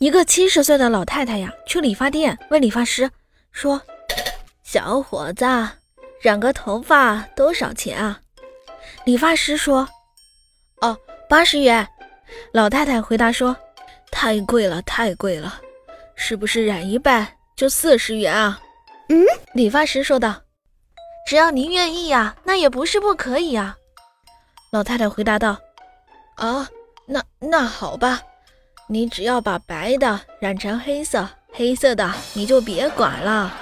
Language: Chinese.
一个七十岁的老太太呀，去理发店问理发师说：“小伙子，染个头发多少钱啊？”理发师说：“哦，八十元。”老太太回答说：“太贵了，太贵了，是不是染一半就四十元啊？”嗯，理发师说道：“只要您愿意呀，那也不是不可以呀。”老太太回答道：“啊，那那好吧，你只要把白的染成黑色，黑色的你就别管了。”